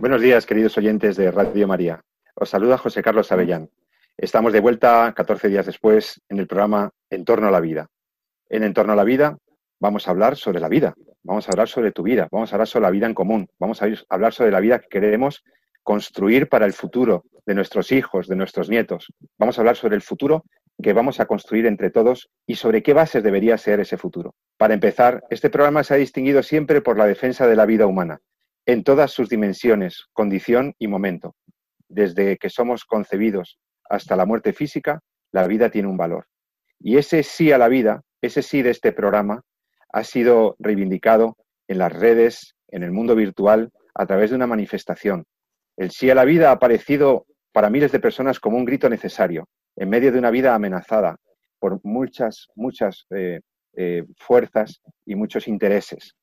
Buenos días, queridos oyentes de Radio María. Os saluda José Carlos Avellán. Estamos de vuelta 14 días después en el programa En torno a la vida. En En torno a la vida vamos a hablar sobre la vida, vamos a hablar sobre tu vida, vamos a hablar sobre la vida en común, vamos a hablar sobre la vida que queremos construir para el futuro de nuestros hijos, de nuestros nietos. Vamos a hablar sobre el futuro que vamos a construir entre todos y sobre qué bases debería ser ese futuro. Para empezar, este programa se ha distinguido siempre por la defensa de la vida humana, en todas sus dimensiones, condición y momento. Desde que somos concebidos hasta la muerte física, la vida tiene un valor. Y ese sí a la vida, ese sí de este programa, ha sido reivindicado en las redes, en el mundo virtual, a través de una manifestación. El sí a la vida ha aparecido para miles de personas como un grito necesario, en medio de una vida amenazada por muchas, muchas eh, eh, fuerzas y muchos intereses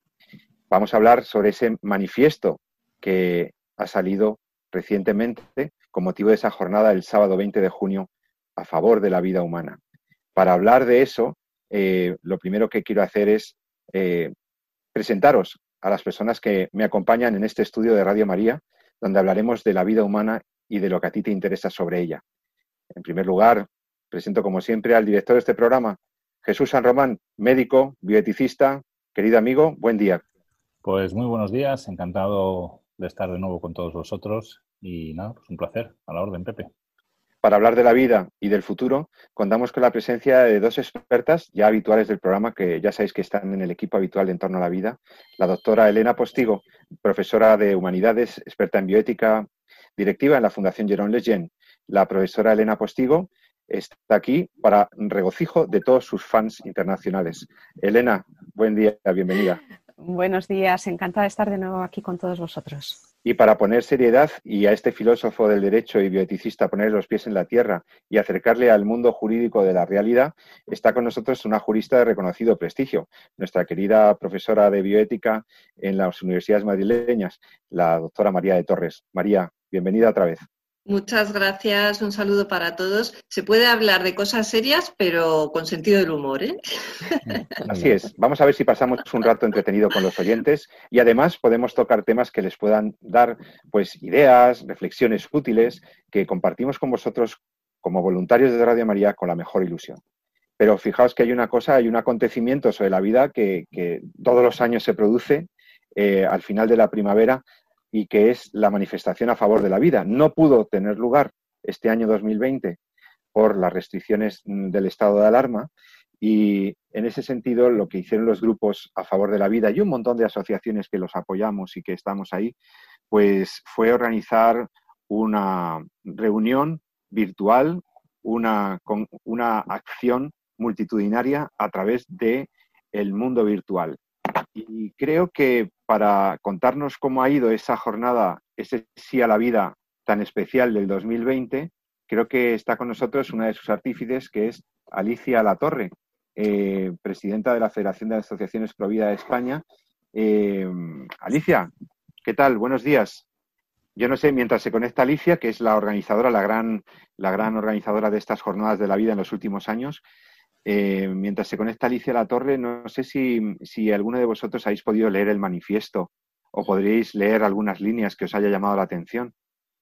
vamos a hablar sobre ese manifiesto que ha salido recientemente con motivo de esa jornada del sábado 20 de junio a favor de la vida humana. Para hablar de eso, eh, lo primero que quiero hacer es eh, presentaros a las personas que me acompañan en este estudio de Radio María, donde hablaremos de la vida humana y de lo que a ti te interesa sobre ella. En primer lugar, presento como siempre al director de este programa, Jesús San Román, médico, bioeticista, querido amigo, buen día. Pues muy buenos días, encantado de estar de nuevo con todos vosotros y nada, pues un placer, a la orden, Pepe. Para hablar de la vida y del futuro, contamos con la presencia de dos expertas ya habituales del programa, que ya sabéis que están en el equipo habitual de En torno a la vida. La doctora Elena Postigo, profesora de Humanidades, experta en bioética, directiva en la Fundación Jerón Leyen. La profesora Elena Postigo está aquí para regocijo de todos sus fans internacionales. Elena, buen día, bienvenida. Buenos días, encantada de estar de nuevo aquí con todos vosotros. Y para poner seriedad y a este filósofo del derecho y bioeticista poner los pies en la tierra y acercarle al mundo jurídico de la realidad, está con nosotros una jurista de reconocido prestigio, nuestra querida profesora de bioética en las universidades madrileñas, la doctora María de Torres. María, bienvenida otra vez. Muchas gracias, un saludo para todos. Se puede hablar de cosas serias, pero con sentido del humor, ¿eh? Así es. Vamos a ver si pasamos un rato entretenido con los oyentes y además podemos tocar temas que les puedan dar pues ideas, reflexiones útiles que compartimos con vosotros como voluntarios de Radio María con la mejor ilusión. Pero fijaos que hay una cosa, hay un acontecimiento sobre la vida que, todos los años se produce eh, al final de la primavera y que es la manifestación a favor de la vida. No pudo tener lugar este año 2020 por las restricciones mm, del estado de alarma y en ese sentido lo que hicieron los grupos a favor de la vida y un montón de asociaciones que los apoyamos y que estamos ahí, pues fue organizar una reunión virtual, una, una acción multitudinaria a través de el mundo virtual. Y creo que para contarnos cómo ha ido esa jornada, ese sí a la vida tan especial del 2020, creo que está con nosotros una de sus artífices, que es Alicia Latorre, eh, presidenta de la Federación de Asociaciones Provida de España. Eh, Alicia, ¿qué tal? Buenos días. Yo no sé, mientras se conecta Alicia, que es la organizadora, la gran, la gran organizadora de estas jornadas de la vida en los últimos años, eh, mientras se conecta Alicia la torre, no sé si, alguno de vosotros habéis podido leer el manifiesto o podríais leer algunas líneas que os haya llamado la atención.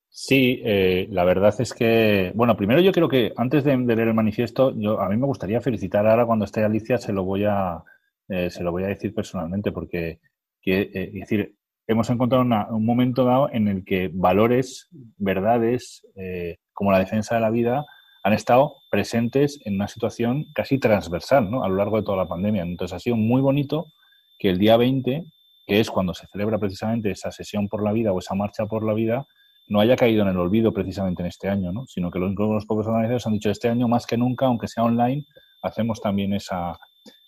Sí, eh, la verdad es que, bueno, primero yo creo que antes de, leer el manifiesto, a mí me gustaría felicitar ahora cuando esté Alicia, se lo voy a, eh, se lo voy a decir personalmente, porque decir, hemos encontrado un momento dado en el que valores, verdades, como la defensa de la vida, han estado presentes en una situación casi transversal ¿no? a lo largo de toda la pandemia. Entonces ha sido muy bonito que el día 20, que es cuando se celebra precisamente esa sesión por la vida o esa marcha por la vida, no haya caído en el olvido precisamente en este año, ¿no? sino que los, los propios organizadores han dicho este año más que nunca, aunque sea online, hacemos también esa,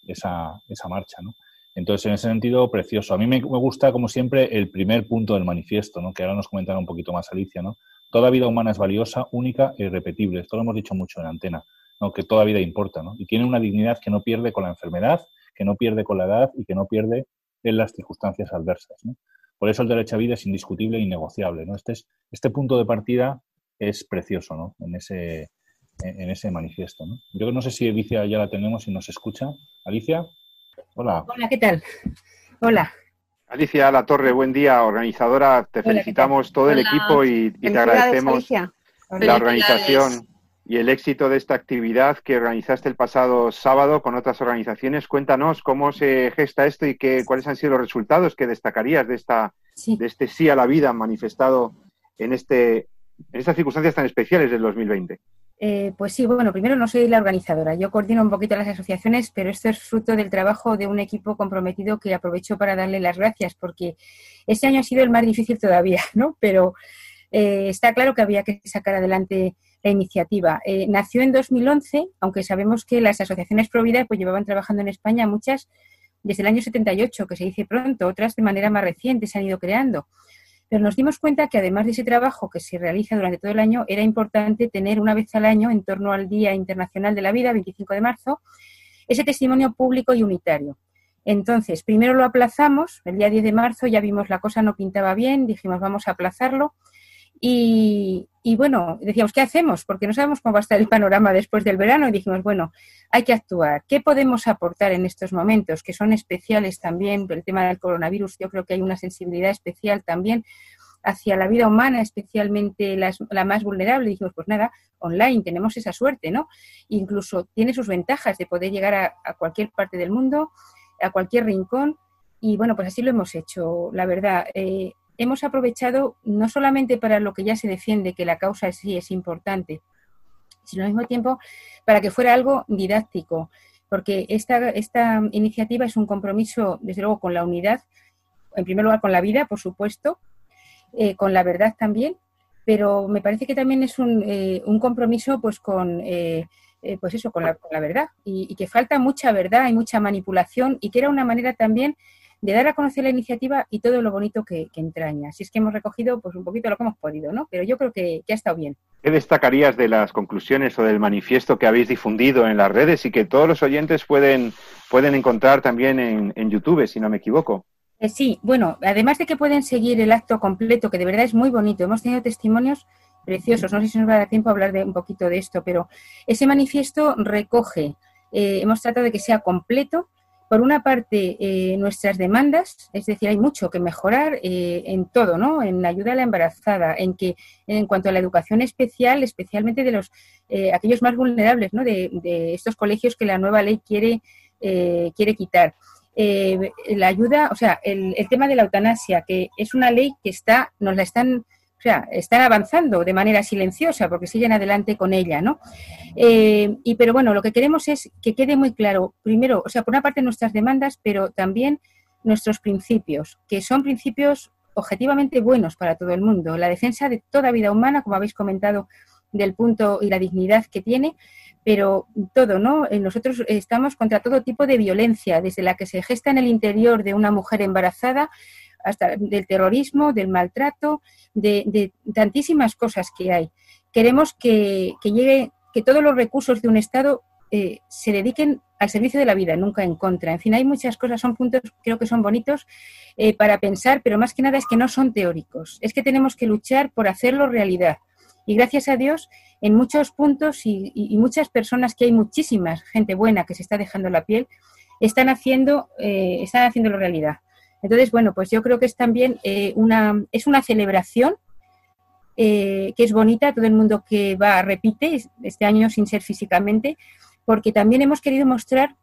esa, esa marcha. ¿no? Entonces, en ese sentido, precioso. A mí me, gusta, como siempre, el primer punto del manifiesto, ¿no? que ahora nos comentará un poquito más Alicia, ¿no? Toda vida humana es valiosa, única e irrepetible. Esto lo hemos dicho mucho en antena, ¿no? que toda vida importa, ¿no? Y tiene una dignidad que no pierde con la enfermedad, que no pierde con la edad y que no pierde en las circunstancias adversas. Por eso el derecho a vida es indiscutible e innegociable. ¿no? Este, es, este punto de partida es precioso ¿no? en, ese, en ese manifiesto. Yo no sé si Alicia ya la tenemos y nos escucha. Alicia, hola. Hola, ¿qué tal? Hola. Alicia La Torre, buen día, organizadora. Te felicitamos todo el equipo y, te agradecemos la organización y el éxito de esta actividad que organizaste el pasado sábado con otras organizaciones. Cuéntanos cómo se gesta esto y qué, cuáles han sido los resultados que destacarías de, esta, de este sí a la vida manifestado en, este, en estas circunstancias tan especiales del 2020. Eh, pues sí, bueno, primero no soy la organizadora, yo coordino un poquito las asociaciones, pero esto es fruto del trabajo de un equipo comprometido que aprovecho para darle las gracias, porque este año ha sido el más difícil todavía, ¿no? Pero eh, está claro que había que sacar adelante la iniciativa. Eh, nació en 2011, aunque sabemos que las asociaciones pro vida pues llevaban trabajando en España muchas desde el año 78, que se dice pronto, otras de manera más reciente se han ido creando. Pero nos dimos cuenta que además de ese trabajo que se realiza durante todo el año, era importante tener una vez al año, en torno al Día Internacional de la Vida, 25 de marzo, ese testimonio público y unitario. Entonces, primero lo aplazamos, el día 10 de marzo ya vimos la cosa no pintaba bien, dijimos vamos a aplazarlo y, bueno, decíamos, ¿qué hacemos? Porque no sabemos cómo va a estar el panorama después del verano y dijimos, bueno, hay que actuar. ¿Qué podemos aportar en estos momentos que son especiales también? El tema del coronavirus, yo creo que hay una sensibilidad especial también hacia la vida humana, especialmente la más vulnerable. dijimos, pues nada, online tenemos esa suerte, ¿no? Incluso tiene sus ventajas de poder llegar a, cualquier parte del mundo, a cualquier rincón. Y bueno, pues así lo hemos hecho, la verdad. Eh, hemos aprovechado no solamente para lo que ya se defiende, que la causa sí es importante, sino al mismo tiempo para que fuera algo didáctico, porque esta, esta iniciativa es un compromiso, desde luego, con la unidad, en primer lugar con la vida, por supuesto, eh, con la verdad también, pero me parece que también es un, eh, un compromiso pues con eh, pues eso, con la, verdad, y, que falta mucha verdad y mucha manipulación, y que era una manera también de dar a conocer la iniciativa y todo lo bonito que, entraña. Así es que hemos recogido pues un poquito lo que hemos podido, ¿no? Pero yo creo que, ha estado bien. ¿Qué destacarías de las conclusiones o del manifiesto que habéis difundido en las redes y que todos los oyentes pueden, pueden encontrar también en, YouTube, si no me equivoco? Eh, sí, bueno, además de que pueden seguir el acto completo, que de verdad es muy bonito, hemos tenido testimonios preciosos, no sé si nos va a dar tiempo a hablar de un poquito de esto, pero ese manifiesto recoge, eh, hemos tratado de que sea completo, por una parte, eh, nuestras demandas, es decir, hay mucho que mejorar eh, en todo, ¿no? En la ayuda a la embarazada, en que en cuanto a la educación especial, especialmente de los eh, aquellos más vulnerables, ¿no? De, estos colegios que la nueva ley quiere quiere quitar. la ayuda, o sea, el, el tema de la eutanasia, que es una ley que está, nos la están o sea, están avanzando de manera silenciosa porque siguen adelante con ella, ¿no? Eh, y pero bueno, lo que queremos es que quede muy claro, primero, o sea, por una parte nuestras demandas, pero también nuestros principios, que son principios objetivamente buenos para todo el mundo. La defensa de toda vida humana, como habéis comentado, del punto y la dignidad que tiene, pero todo, ¿no? Eh, nosotros estamos contra todo tipo de violencia, desde la que se gesta en el interior de una mujer embarazada hasta del terrorismo, del maltrato, de, tantísimas cosas que hay. Queremos que, llegue, que todos los recursos de un Estado eh, se dediquen al servicio de la vida, nunca en contra. En fin, hay muchas cosas, son puntos, creo que son bonitos eh, para pensar, pero más que nada es que no son teóricos. Es que tenemos que luchar por hacerlo realidad. Y gracias a Dios, en muchos puntos y, muchas personas, que hay muchísimas gente buena que se está dejando la piel, están haciendo, eh, están haciéndolo realidad. Entonces, bueno, pues yo creo que es también eh, una, es una celebración eh, que es bonita, todo el mundo que va repite este año sin ser físicamente, porque también hemos querido mostrar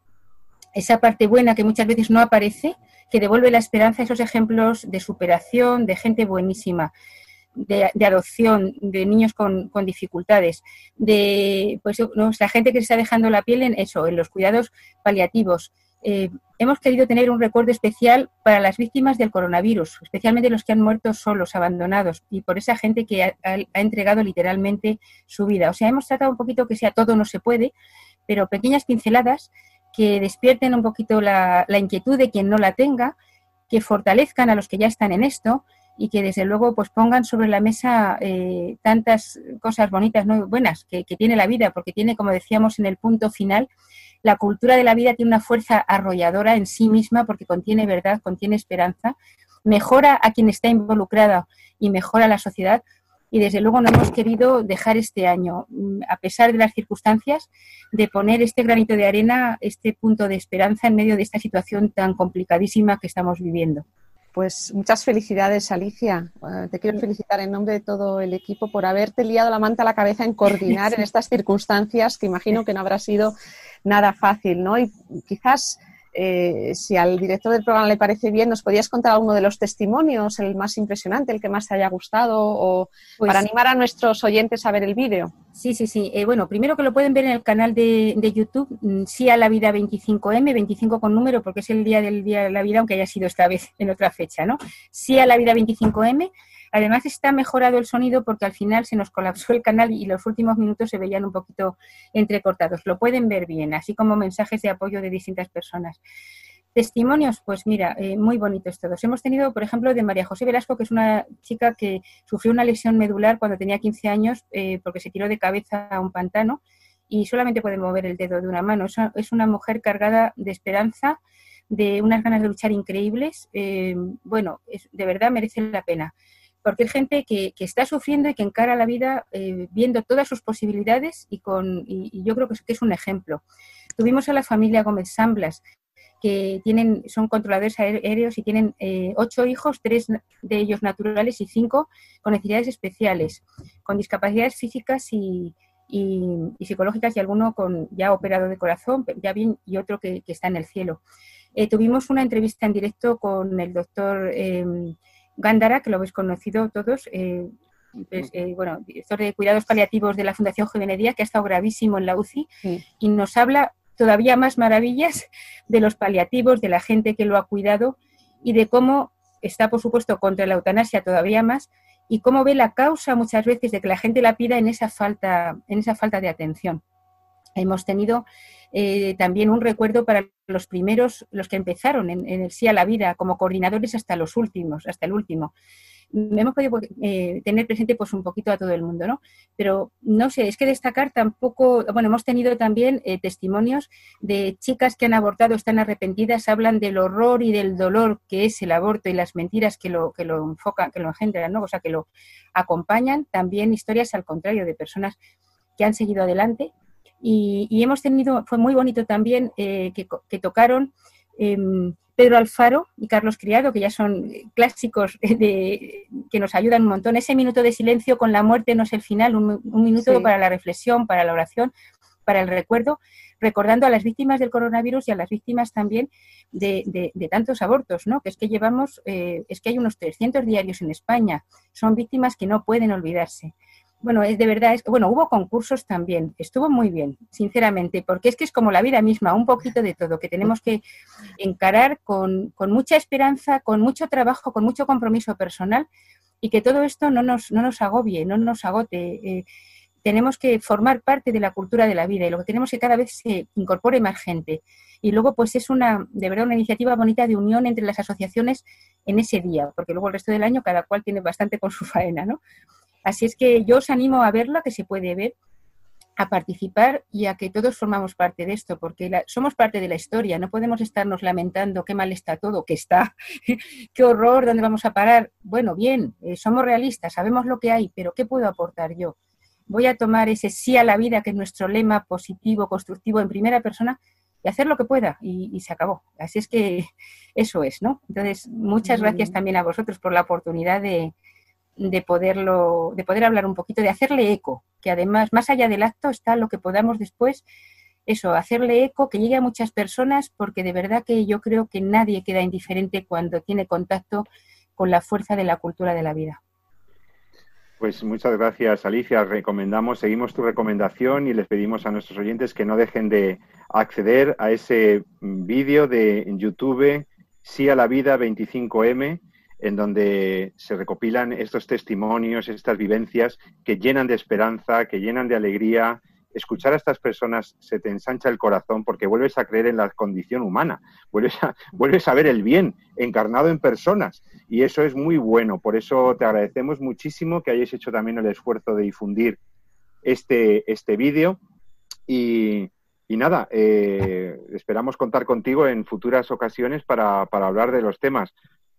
esa parte buena que muchas veces no aparece, que devuelve la esperanza, esos ejemplos de superación, de gente buenísima, de, adopción, de niños con, dificultades, de pues, la gente que se está dejando la piel en eso, en los cuidados paliativos, eh, hemos querido tener un recuerdo especial para las víctimas del coronavirus, especialmente los que han muerto solos, abandonados, y por esa gente que ha, entregado literalmente su vida. O sea, hemos tratado un poquito que sea todo no se puede, pero pequeñas pinceladas que despierten un poquito la, inquietud de quien no la tenga, que fortalezcan a los que ya están en esto, y que desde luego pues pongan sobre la mesa eh, tantas cosas bonitas, ¿no? buenas que, tiene la vida, porque tiene, como decíamos en el punto final, la cultura de la vida tiene una fuerza arrolladora en sí misma porque contiene verdad, contiene esperanza, mejora a quien está involucrada y mejora a la sociedad. Y desde luego no hemos querido dejar este año, mm, a pesar de las circunstancias, de poner este granito de arena, este punto de esperanza en medio de esta situación tan complicadísima que estamos viviendo. Pues muchas felicidades, Alicia. Eh, te quiero felicitar en nombre de todo el equipo por haberte liado la manta a la cabeza en coordinar en estas circunstancias que imagino que no habrá sido nada fácil, ¿no? Y quizás eh, si al director del programa le parece bien, ¿nos podías contar alguno de los testimonios, el más impresionante, el que más te haya gustado, o pues para animar a nuestros oyentes a ver el vídeo? Sí, sí, sí. Eh, bueno, primero que lo pueden ver en el canal de, YouTube, mm, sí a la vida 25M, 25 con número, porque es el día del Día de la Vida, aunque haya sido esta vez en otra fecha, ¿no? Sí a la vida 25M. Además está mejorado el sonido porque al final se nos colapsó el canal y los últimos minutos se veían un poquito entrecortados. Lo pueden ver bien, así como mensajes de apoyo de distintas personas. Testimonios, pues mira, eh, muy bonitos todos. Hemos tenido, por ejemplo, de María José Velasco, que es una chica que sufrió una lesión medular cuando tenía 15 años eh, porque se tiró de cabeza a un pantano y solamente puede mover el dedo de una mano. Es una mujer cargada de esperanza, de unas ganas de luchar increíbles. Eh, bueno, de verdad merece la pena porque hay gente que, está sufriendo y que encara la vida eh, viendo todas sus posibilidades y, con, y, yo creo que es, un ejemplo. Tuvimos a la familia Gómez Samblas, que tienen, son controladores aéreos y tienen eh, ocho hijos, tres de ellos naturales y cinco con necesidades especiales, con discapacidades físicas y, psicológicas y alguno con ya operado de corazón, ya bien, y otro que, está en el cielo. Eh, tuvimos una entrevista en directo con el doctor em, Gándara, que lo habéis conocido todos, eh, eh, bueno, director de cuidados paliativos de la Fundación Jiménez que ha estado gravísimo en la UCI y nos habla todavía más maravillas de los paliativos, de la gente que lo ha cuidado y de cómo está, por supuesto, contra la eutanasia todavía más y cómo ve la causa muchas veces de que la gente la pida en esa falta, en esa falta de atención. Hemos tenido eh, también un recuerdo para los primeros, los que empezaron en, el Sí a la Vida como coordinadores hasta los últimos, hasta el último. Hemos podido eh, tener presente pues un poquito a todo el mundo, ¿no? Pero no sé, es que destacar tampoco, bueno, hemos tenido también eh, testimonios de chicas que han abortado, están arrepentidas, hablan del horror y del dolor que es el aborto y las mentiras que lo, que lo enfocan, que lo engendran, ¿no? O sea, que lo acompañan. También historias al contrario de personas que han seguido adelante y, hemos tenido, fue muy bonito también eh, que, tocaron em, Pedro Alfaro y Carlos Criado, que ya son clásicos de, que nos ayudan un montón. Ese minuto de silencio con la muerte no es el final, un, minuto para la reflexión, para la oración, para el recuerdo, recordando a las víctimas del coronavirus y a las víctimas también de, tantos abortos, ¿no? Que es que llevamos, eh, es que hay unos 300 diarios en España. Son víctimas que no pueden olvidarse bueno, es de verdad, es, bueno, hubo concursos también, estuvo muy bien, sinceramente, porque es que es como la vida misma, un poquito de todo, que tenemos que encarar con, mucha esperanza, con mucho trabajo, con mucho compromiso personal y que todo esto no nos, no nos agobie, no nos agote. Eh, tenemos que formar parte de la cultura de la vida y lo que tenemos que cada vez se incorpore más gente. Y luego, pues es una, de verdad, una iniciativa bonita de unión entre las asociaciones en ese día, porque luego el resto del año cada cual tiene bastante con su faena, ¿no? Así es que yo os animo a verlo, que se puede ver, a participar y a que todos formamos parte de esto, porque somos parte de la historia, no podemos estarnos lamentando qué mal está todo, qué está, qué horror, dónde vamos a parar. Bueno, bien, eh, somos realistas, sabemos lo que hay, pero ¿qué puedo aportar yo? Voy a tomar ese sí a la vida, que es nuestro lema positivo, constructivo en primera persona, y hacer lo que pueda, y, y se acabó. Así es que eso es, ¿no? Entonces, muchas gracias también a vosotros por la oportunidad de, de poderlo, de poder hablar un poquito, de hacerle eco, que además, más allá del acto, está lo que podamos después, eso, hacerle eco, que llegue a muchas personas, porque de verdad que yo creo que nadie queda indiferente cuando tiene contacto con la fuerza de la cultura de la vida. Pues muchas gracias, Alicia. Recomendamos, seguimos tu recomendación y les pedimos a nuestros oyentes que no dejen de acceder a ese vídeo de YouTube, Sí a la Vida 25M, en donde se recopilan estos testimonios, estas vivencias que llenan de esperanza, que llenan de alegría escuchar a estas personas se te ensancha el corazón porque vuelves a creer en la condición humana, vuelves a, vuelves a ver el bien encarnado en personas y eso es muy bueno. Por eso te agradecemos muchísimo que hayáis hecho también el esfuerzo de difundir este, este vídeo y, nada, eh, esperamos contar contigo en futuras ocasiones para, para hablar de los temas.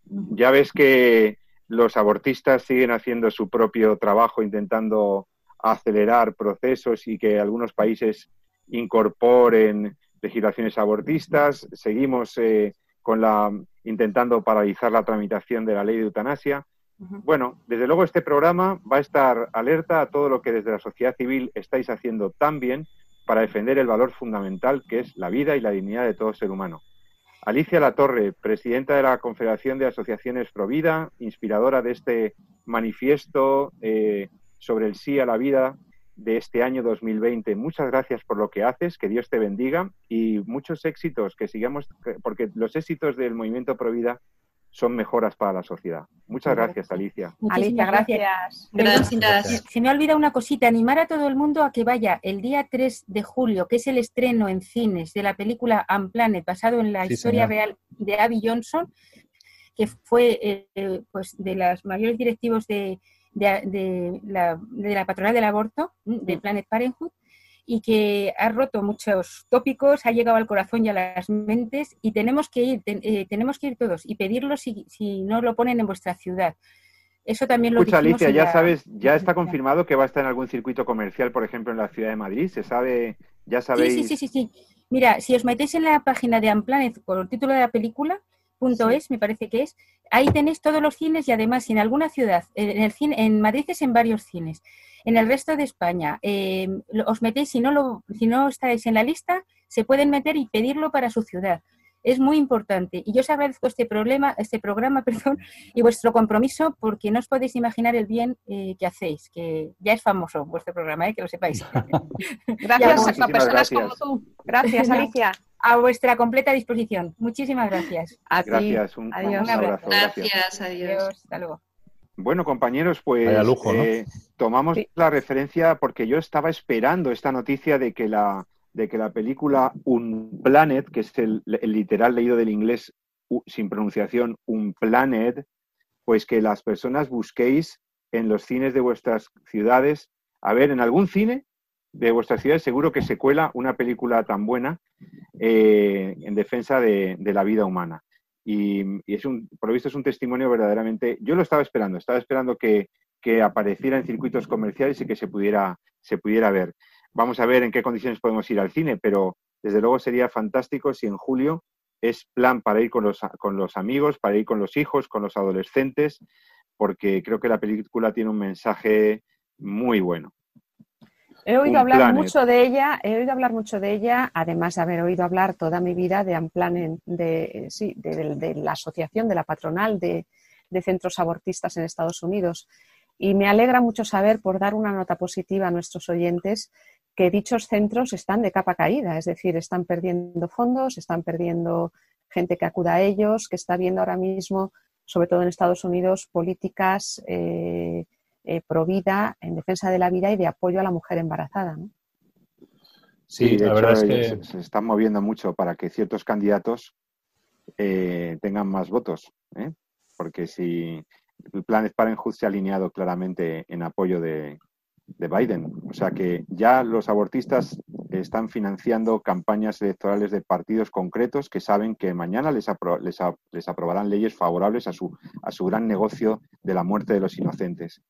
Ya ves que los abortistas siguen haciendo su propio trabajo intentando acelerar procesos y que algunos países incorporen legislaciones abortistas. Seguimos eh, con la intentando paralizar la tramitación de la ley de eutanasia. Bueno, desde luego este programa va a estar alerta a todo lo que desde la sociedad civil estáis haciendo tan bien para defender el valor fundamental que es la vida y la dignidad de todo ser humano. Alicia Latorre, presidenta de la Confederación de Asociaciones Provida, inspiradora de este manifiesto eh, sobre el sí a la vida de este año 2020. Muchas gracias por lo que haces, que Dios te bendiga y muchos éxitos, que sigamos, porque los éxitos del movimiento Provida son mejoras para la sociedad. Muchas gracias, Alicia. Alicia, gracias. Gracias. Se me ha olvidado una cosita, animar a todo el mundo a que vaya el día 3 de julio, que es el estreno en cines de la película Unplanet, basado en la historia real de Abby Johnson, que fue eh, pues de los mayores directivos de, de, la, de la patronal del aborto, de Planet Parenthood, y que ha roto muchos tópicos, ha llegado al corazón y a las mentes y tenemos que ir, eh, tenemos que ir todos y pedirlo si, si, no lo ponen en vuestra ciudad. Eso también lo Escucha, Alicia, ya sabes, ya está confirmado que va a estar en algún circuito comercial, por ejemplo, en la ciudad de Madrid. ¿Se sabe? ¿Ya sabéis? Sí, sí, sí, sí. Mira, si os metéis en la página de Unplanet por el título de la película, punto es, me parece que es, ahí tenéis todos los cines y además en alguna ciudad, en, el cine, en Madrid es en varios cines, en el resto de España, eh, os metéis, si no, lo, si no estáis en la lista, se pueden meter y pedirlo para su ciudad. Es muy importante. Y yo os agradezco este, problema, este programa perdón, y vuestro compromiso porque no os podéis imaginar el bien eh, que hacéis, que ya es famoso vuestro programa, eh, que lo sepáis. gracias a personas como tú. Gracias, Alicia. A vuestra completa disposición. Muchísimas gracias. Gracias, un, adiós. abrazo. Gracias, adiós. Hasta luego. Bueno, compañeros, pues eh, tomamos la referencia porque yo estaba esperando esta noticia de que la, de que la película Un Planet, que es el, literal leído del inglés sin pronunciación, Un Planet, pues que las personas busquéis en los cines de vuestras ciudades. A ver, en algún cine de vuestras ciudades seguro que se cuela una película tan buena eh, en defensa de la vida humana y, es un, por lo visto es un testimonio verdaderamente, yo lo estaba esperando, estaba esperando que, que, apareciera en circuitos comerciales y que se pudiera, se pudiera ver. Vamos a ver en qué condiciones podemos ir al cine, pero desde luego sería fantástico si en julio es plan para ir con los, con los amigos, para ir con los hijos, con los adolescentes, porque creo que la película tiene un mensaje muy bueno. He oído hablar mucho de ella, he oído hablar mucho de ella, además de haber oído hablar toda mi vida de Amplanen, de, sí, de, la asociación, de la patronal de, centros abortistas en Estados Unidos. Y me alegra mucho saber, por dar una nota positiva a nuestros oyentes, que dichos centros están de capa caída, es decir, están perdiendo fondos, están perdiendo gente que acuda a ellos, que está viendo ahora mismo, sobre todo en Estados Unidos, políticas eh, eh, vida en defensa de la vida y de apoyo a la mujer embarazada. ¿no? Sí, la verdad es que se, están moviendo mucho para que ciertos candidatos eh, tengan más votos, ¿eh? porque si el plan Parenthood se ha alineado claramente en apoyo de, Biden, o sea que ya los abortistas están financiando campañas electorales de partidos concretos que saben que mañana les, les, les aprobarán leyes favorables a su, a su gran negocio de la muerte de los inocentes.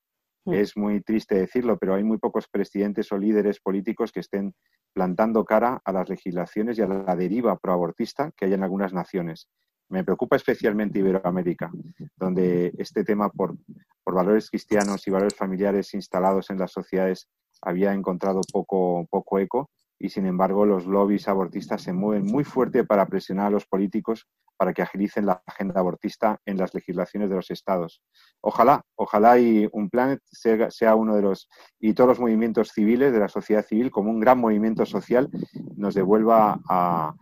Mm. Es muy triste decirlo, pero hay muy pocos presidentes o líderes políticos que estén plantando cara a las legislaciones y a la deriva proabortista que hay en algunas naciones. Me preocupa especialmente Iberoamérica, donde este tema por, por valores cristianos y valores familiares instalados en las sociedades había encontrado poco, poco eco y sin embargo los lobbies abortistas se mueven muy fuerte para presionar a los políticos para que agilicen la agenda abortista en las legislaciones de los estados. Ojalá, ojalá y un Planet sea, uno de los, y todos los movimientos civiles de la sociedad civil como un gran movimiento social nos devuelva a,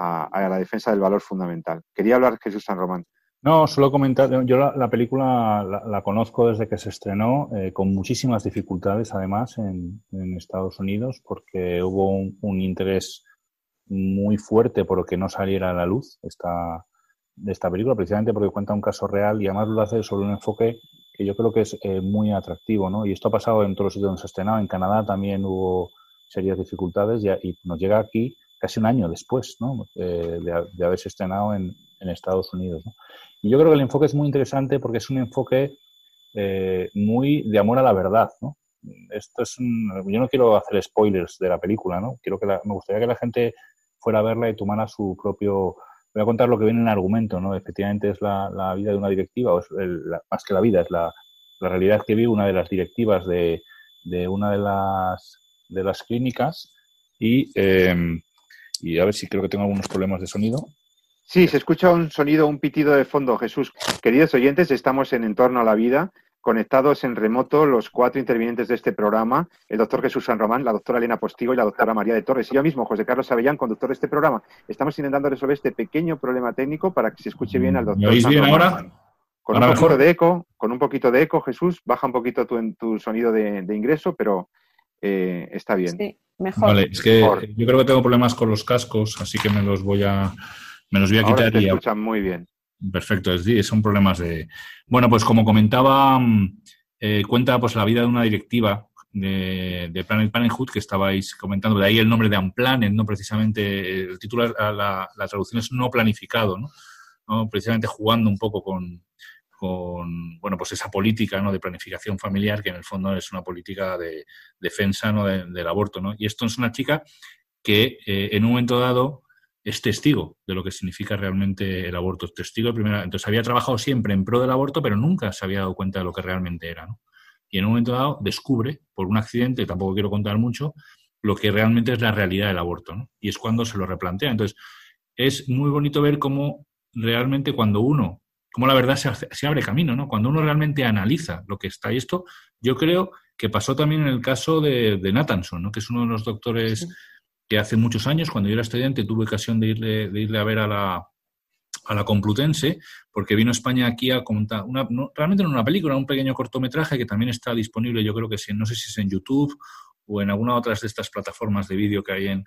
la defensa del valor fundamental. Quería hablar Jesús San Román. No, solo comentar, yo la, película la, conozco desde que se estrenó, eh, con muchísimas dificultades además en, Estados Unidos, porque hubo un, interés muy fuerte por que no saliera a la luz esta, esta película, precisamente porque cuenta un caso real y además lo hace sobre un enfoque que yo creo que es eh, muy atractivo, ¿no? Y esto ha pasado en todos los sitios donde se ha estrenado. En Canadá también hubo serias dificultades y, nos llega aquí casi un año después, ¿no? Eh, de, haberse estrenado en, Estados Unidos. Y yo creo que el enfoque es muy interesante porque es un enfoque eh, muy de amor a la verdad, ¿no? Esto es yo no quiero hacer spoilers de la película, ¿no? Quiero que me gustaría que la gente fuera a verla y tomara su propio voy a contar lo que viene en el argumento, ¿no? Efectivamente es la, vida de una directiva, o es más que la vida, es la, realidad que vive una de las directivas de, una de las, de las clínicas y, em, y a ver si creo que tengo algunos problemas de sonido. Sí, se escucha un sonido, un pitido de fondo, Jesús. Queridos oyentes, estamos en Entorno a la Vida, conectados en remoto los cuatro intervinientes de este programa, el doctor Jesús San Román, la doctora Elena Postigo y la doctora María de Torres. Y yo mismo, José Carlos Avellán, conductor de este programa. Estamos intentando resolver este pequeño problema técnico para que se escuche bien al doctor. ¿Me oís bien ahora? Con un poquito de eco, con un poquito de eco, Jesús, baja un poquito tu, tu sonido de, ingreso, pero eh, está bien. Sí, mejor. Vale, es que yo creo que tengo problemas con los cascos, así que me los voy a me los voy a quitar. Te escuchan muy bien. Perfecto, es son problemas de... Bueno, pues como comentaba, mm, eh, cuenta pues la vida de una directiva de, de, Planet Parenthood que estabais comentando, de ahí el nombre de Unplanned, ¿no? Precisamente el título, la, traducción es no planificado, ¿no? Precisamente jugando un poco con, con bueno pues esa política ¿no? de planificación familiar que en el fondo es una política de defensa ¿no? del aborto ¿no? y esto es una chica que eh, en un momento dado es testigo de lo que significa realmente el aborto. Testigo. Entonces había trabajado siempre en pro del aborto, pero nunca se había dado cuenta de lo que realmente era. Y en un momento dado descubre, por un accidente, tampoco quiero contar mucho, lo que realmente es la realidad del aborto. ¿no? Y es cuando se lo replantea. Entonces, es muy bonito ver cómo realmente cuando uno, cómo la verdad se, abre camino, ¿no? Cuando uno realmente analiza lo que está. Y esto yo creo que pasó también en el caso de, de Nathanson, ¿no? que es uno de los doctores que hace muchos años, cuando yo era estudiante, tuve ocasión de irle, de irle a ver a la, a la Complutense, porque vino a España aquí a comentar, una, realmente no una película, un pequeño cortometraje que también está disponible, yo creo que sí, no sé si es en YouTube o en alguna otra de estas plataformas de vídeo que hay en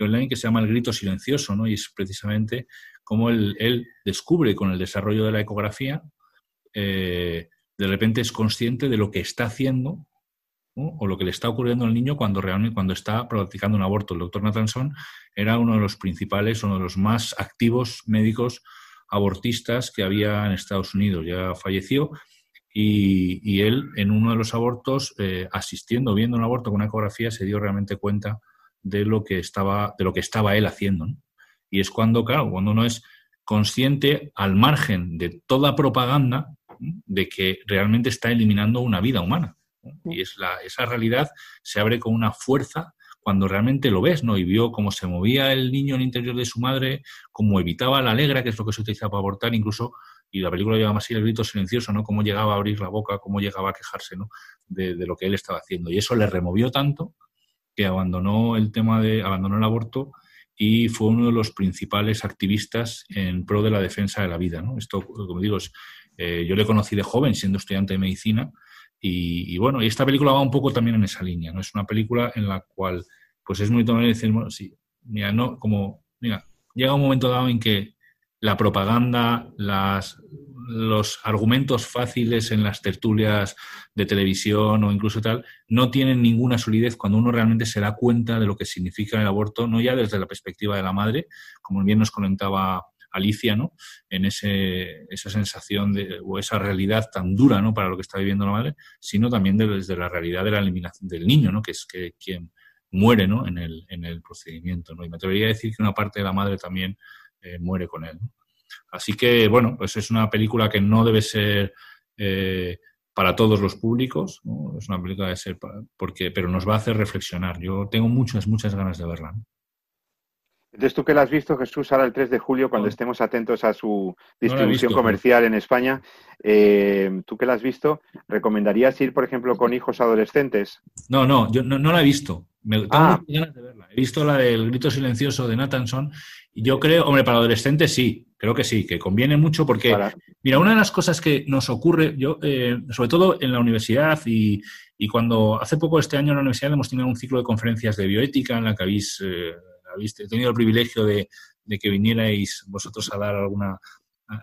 online, que se llama El Grito Silencioso, ¿no? Y es precisamente cómo él, él descubre con el desarrollo de la ecografía, eh, de repente es consciente de lo que está haciendo o lo que le está ocurriendo al niño cuando realmente cuando está practicando un aborto. El doctor Nathanson era uno de los principales, uno de los más activos médicos abortistas que había en Estados Unidos. Ya falleció y, él en uno de los abortos, eh, asistiendo, viendo un aborto con una ecografía, se dio realmente cuenta de lo que estaba, de lo que estaba él haciendo. Y es cuando, claro, cuando uno es consciente al margen de toda propaganda de que realmente está eliminando una vida humana. Y es la, esa realidad se abre con una fuerza cuando realmente lo ves, ¿no? Y vio cómo se movía el niño en el interior de su madre, cómo evitaba la alegra, que es lo que se utiliza para abortar, incluso, y la película llama así el grito silencioso, ¿no? Cómo llegaba a abrir la boca, cómo llegaba a quejarse, ¿no? De, de, lo que él estaba haciendo. Y eso le removió tanto que abandonó el tema de, abandonó el aborto y fue uno de los principales activistas en pro de la defensa de la vida, ¿no? Esto, como digo, es, eh, yo le conocí de joven, siendo estudiante de medicina, y, bueno, y esta película va un poco también en esa línea, ¿no? Es una película en la cual, pues es muy tomar decir, bueno, sí, mira, no, como, mira, llega un momento dado en que la propaganda, las, los argumentos fáciles en las tertulias de televisión o incluso tal, no tienen ninguna solidez cuando uno realmente se da cuenta de lo que significa el aborto, no ya desde la perspectiva de la madre, como bien nos comentaba Alicia, ¿no? En ese, esa sensación de, o esa realidad tan dura, ¿no? Para lo que está viviendo la madre, sino también desde la realidad de la eliminación del niño, ¿no? Que es que quien muere, ¿no? En el, en el procedimiento, ¿no? Y me atrevería a decir que una parte de la madre también eh, muere con él. Así que, bueno, pues es una película que no debe ser eh, para todos los públicos, es una película de ser porque, pero nos va a hacer reflexionar. Yo tengo muchas, muchas ganas de verla. Entonces, tú que la has visto, Jesús, ahora el 3 de julio, cuando estemos atentos a su distribución comercial en España, eh, tú que la has visto, ¿recomendarías ir, por ejemplo, con hijos adolescentes? No, no, yo no, la he visto. Me, tengo ah. ganas de verla. He visto la del grito silencioso de Nathanson y yo creo, hombre, para adolescentes sí, Creo que sí, que conviene mucho porque, mira, una de las cosas que nos ocurre, yo, eh, sobre todo en la universidad y, cuando hace poco este año en la universidad hemos tenido un ciclo de conferencias de bioética en la que habéis, eh, tenido el privilegio de, que vinierais vosotros a dar alguna,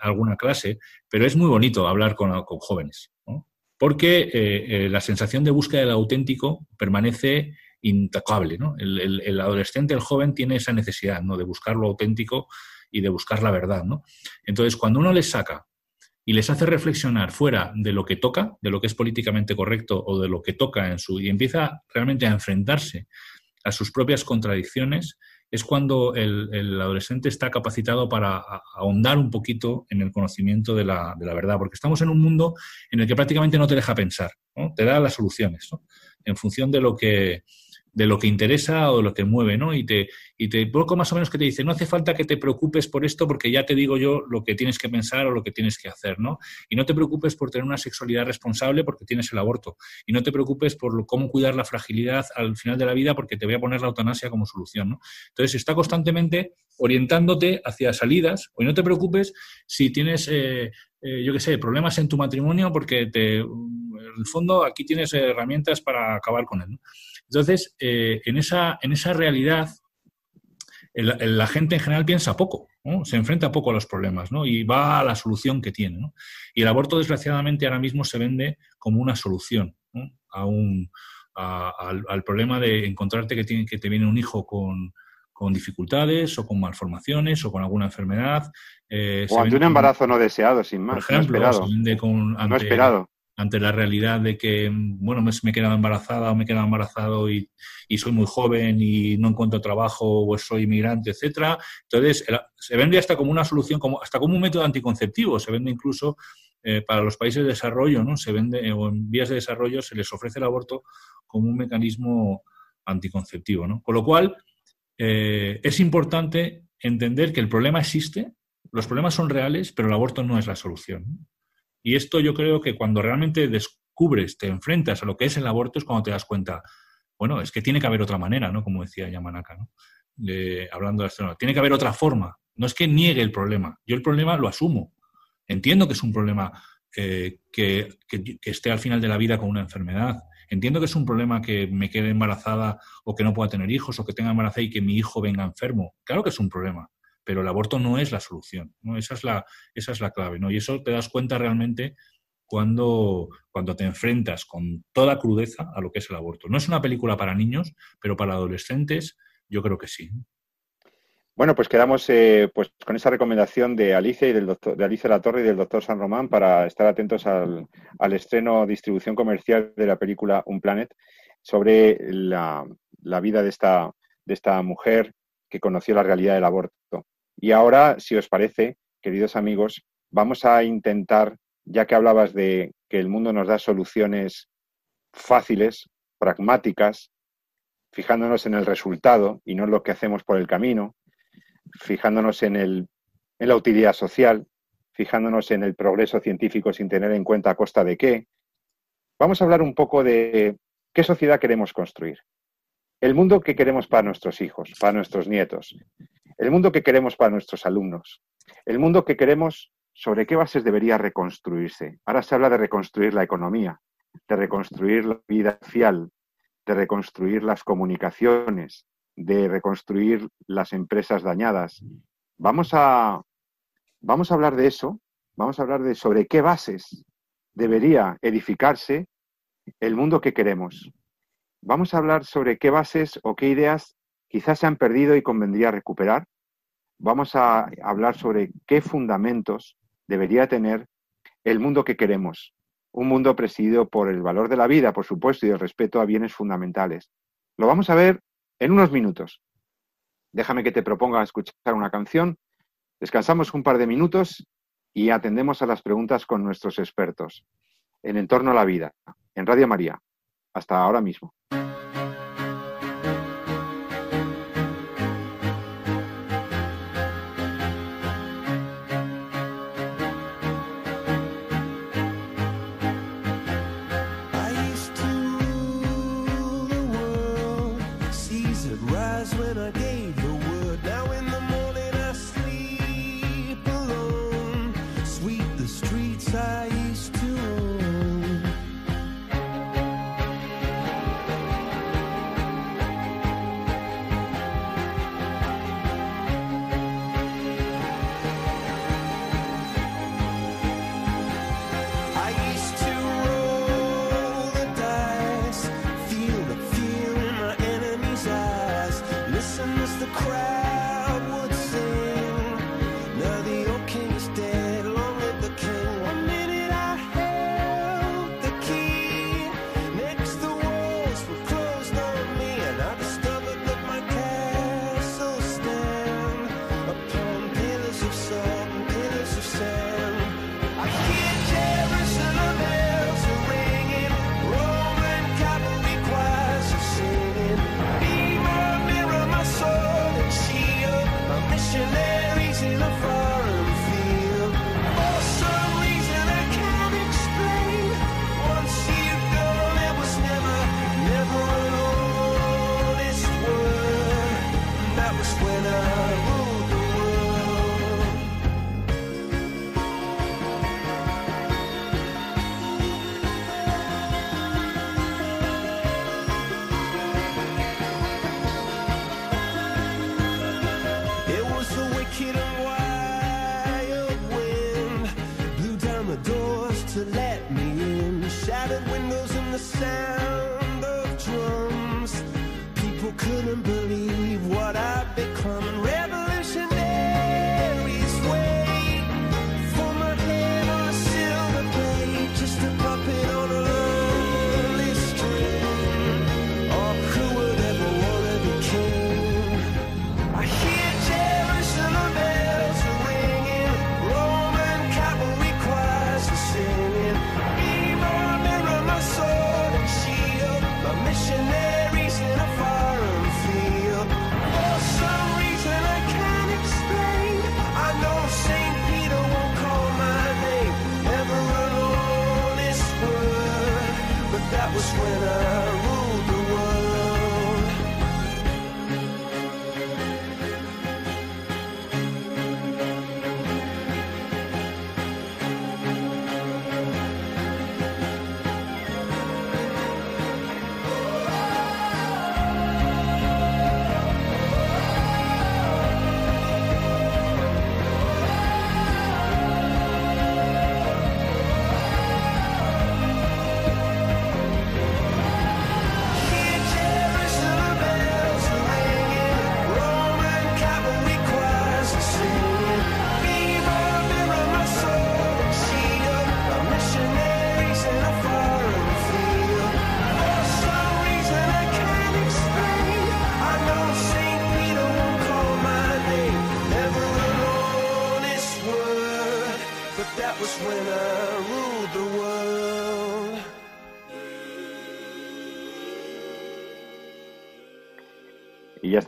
alguna clase, pero es muy bonito hablar con, jóvenes, porque eh, la sensación de búsqueda del auténtico permanece intacable. ¿no? El, el, adolescente, el joven, tiene esa necesidad ¿no? de buscar lo auténtico y de buscar la verdad. ¿no? Entonces, cuando uno les saca y les hace reflexionar fuera de lo que toca, de lo que es políticamente correcto o de lo que toca en su. y empieza realmente a enfrentarse a sus propias contradicciones, es cuando el, adolescente está capacitado para ahondar un poquito en el conocimiento de la, de la, verdad, porque estamos en un mundo en el que prácticamente no te deja pensar, ¿no? te da las soluciones, ¿no? en función de lo que de lo que interesa o de lo que mueve, ¿no? Y te, y te poco más o menos que te dice, no hace falta que te preocupes por esto porque ya te digo yo lo que tienes que pensar o lo que tienes que hacer, ¿no? Y no te preocupes por tener una sexualidad responsable porque tienes el aborto. Y no te preocupes por cómo cuidar la fragilidad al final de la vida porque te voy a poner la eutanasia como solución, ¿no? Entonces está constantemente orientándote hacia salidas, o no te preocupes si tienes, eh, eh, yo qué sé, problemas en tu matrimonio porque te, en el fondo aquí tienes herramientas para acabar con él. Entonces, eh, en, esa, en esa realidad, la gente en general piensa poco, se enfrenta poco a los problemas ¿no? y va a la solución que tiene. Y el aborto, desgraciadamente, ahora mismo se vende como una solución a un, al, problema de encontrarte que, tiene, que te viene un hijo con, dificultades o con malformaciones o con alguna enfermedad. Eh, o ante un embarazo no deseado, sin más. Por ejemplo, no esperado ante la realidad de que, bueno, me, he quedado embarazada o me he quedado embarazado y, soy muy joven y no encuentro trabajo o soy inmigrante, etcétera. Entonces, se vende hasta como una solución, como, hasta como un método anticonceptivo, se vende incluso eh, para los países de desarrollo, ¿no? Se vende, o en vías de desarrollo se les ofrece el aborto como un mecanismo anticonceptivo, ¿no? Con lo cual, eh, es importante entender que el problema existe, los problemas son reales, pero el aborto no es la solución. Y esto yo creo que cuando realmente descubres, te enfrentas a lo que es el aborto, es cuando te das cuenta, bueno, es que tiene que haber otra manera, ¿no? Como decía Yamanaka, ¿no? hablando de esto, tiene que haber otra forma. No es que niegue el problema, yo el problema lo asumo. Entiendo que es un problema eh, que, esté al final de la vida con una enfermedad. Entiendo que es un problema que me quede embarazada o que no pueda tener hijos o que tenga embarazada y que mi hijo venga enfermo. Claro que es un problema pero el aborto no es la solución, ¿no? Esa es la, esa es la clave, ¿no? Y eso te das cuenta realmente cuando, cuando te enfrentas con toda crudeza a lo que es el aborto. No es una película para niños, pero para adolescentes yo creo que sí. Bueno, pues quedamos eh, pues con esa recomendación de Alicia y del doctor, de Alicia La Torre y del doctor San Román para estar atentos al, al estreno distribución comercial de la película Un Planet sobre la, la vida de esta, de esta mujer que conoció la realidad del aborto. Y ahora, si os parece, queridos amigos, vamos a intentar, ya que hablabas de que el mundo nos da soluciones fáciles, pragmáticas, fijándonos en el resultado y no en lo que hacemos por el camino, fijándonos en, el, en la utilidad social, fijándonos en el progreso científico sin tener en cuenta a costa de qué. Vamos a hablar un poco de qué sociedad queremos construir. El mundo que queremos para nuestros hijos, para nuestros nietos, el mundo que queremos para nuestros alumnos, el mundo que queremos, sobre qué bases debería reconstruirse. Ahora se habla de reconstruir la economía, de reconstruir la vida social, de reconstruir las comunicaciones, de reconstruir las empresas dañadas. Vamos a, vamos a hablar de eso, vamos a hablar de sobre qué bases debería edificarse el mundo que queremos. Vamos a hablar sobre qué bases o qué ideas quizás se han perdido y convendría recuperar. Vamos a hablar sobre qué fundamentos debería tener el mundo que queremos. Un mundo presidido por el valor de la vida, por supuesto, y el respeto a bienes fundamentales. Lo vamos a ver en unos minutos. Déjame que te proponga escuchar una canción. Descansamos un par de minutos y atendemos a las preguntas con nuestros expertos en Entorno a la Vida, en Radio María. Hasta ahora mismo.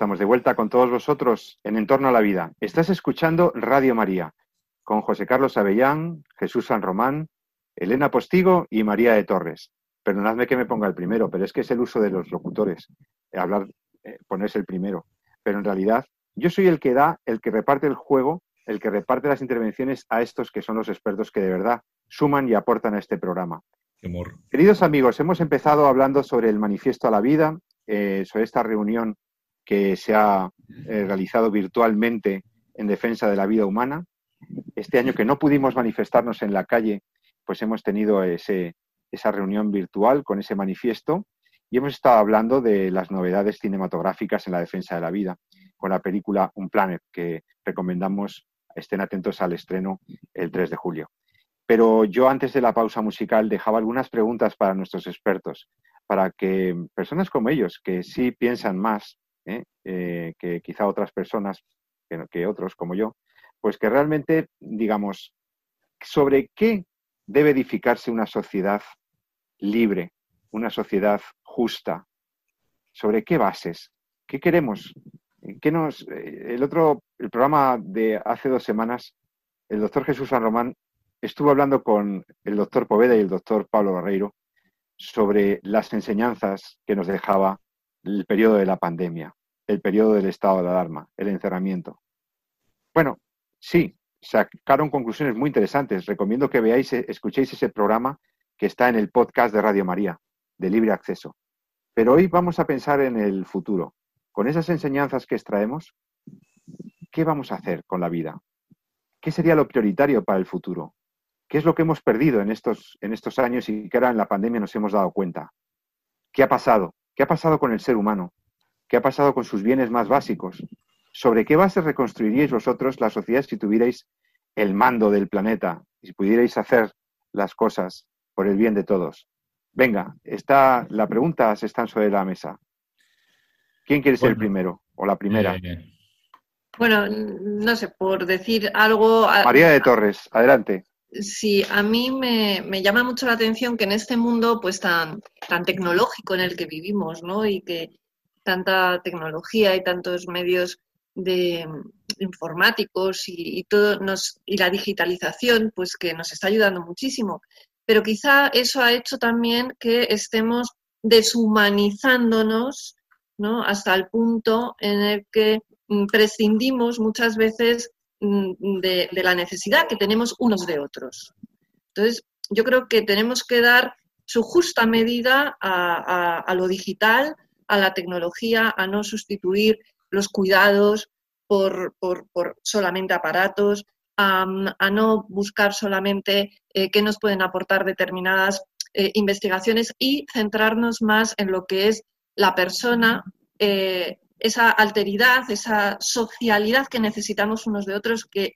Estamos de vuelta con todos vosotros en Entorno a la Vida. Estás escuchando Radio María con José Carlos Avellán, Jesús San Román, Elena Postigo y María de Torres. Perdonadme que me ponga el primero, pero es que es el uso de los locutores, eh, hablar, eh, ponerse el primero. Pero en realidad, yo soy el que da, el que reparte el juego, el que reparte las intervenciones a estos que son los expertos que de verdad suman y aportan a este programa. Queridos amigos, hemos empezado hablando sobre el manifiesto a la vida, eh, sobre esta reunión que se ha eh, realizado virtualmente en defensa de la vida humana. Este año que no pudimos manifestarnos en la calle, pues hemos tenido ese, esa reunión virtual con ese manifiesto y hemos estado hablando de las novedades cinematográficas en la defensa de la vida con la película Un Planet, que recomendamos estén atentos al estreno el 3 de julio. Pero yo antes de la pausa musical dejaba algunas preguntas para nuestros expertos, para que personas como ellos, que sí piensan más ¿eh? Eh, que quizá otras personas, que, otros como yo, pues que realmente, digamos, sobre qué debe edificarse una sociedad libre, una sociedad justa, sobre qué bases, qué queremos, qué nos, eh, el otro, el programa de hace dos semanas, el doctor Jesús San Román estuvo hablando con el doctor Poveda y el doctor Pablo Barreiro sobre las enseñanzas que nos dejaba el periodo de la pandemia, el periodo del estado de alarma, el encerramiento. Bueno, sí, sacaron conclusiones muy interesantes. Recomiendo que veáis, escuchéis ese programa que está en el podcast de Radio María, de libre acceso. Pero hoy vamos a pensar en el futuro. Con esas enseñanzas que extraemos, ¿qué vamos a hacer con la vida? ¿Qué sería lo prioritario para el futuro? ¿Qué es lo que hemos perdido en estos, en estos años y que ahora en la pandemia nos hemos dado cuenta? ¿Qué ha pasado? ¿Qué ha pasado con el ser humano? ¿Qué ha pasado con sus bienes más básicos? ¿Sobre qué base reconstruiríais vosotros la sociedad si tuvierais el mando del planeta y si pudierais hacer las cosas por el bien de todos? Venga, está, la preguntas están sobre la mesa. ¿Quién quiere ser el primero o la primera? Eh, bueno, no sé, por decir algo. María de Torres, adelante. Sí, a mí me, llama mucho la atención que en este mundo pues tan, tan tecnológico en el que vivimos, ¿no? Y que tanta tecnología y tantos medios de informáticos y, todo nos y la digitalización pues que nos está ayudando muchísimo pero quizá eso ha hecho también que estemos deshumanizándonos ¿no? hasta el punto en el que mm, prescindimos muchas veces Mm, de, la necesidad que tenemos unos de otros. Entonces, yo creo que tenemos que dar su justa medida a, lo digital, a la tecnología, a no sustituir los cuidados por, solamente aparatos, a, no buscar solamente eh, qué nos pueden aportar determinadas eh, investigaciones y centrarnos más en lo que es la persona, eh, esa alteridad, esa socialidad que necesitamos unos de otros, que,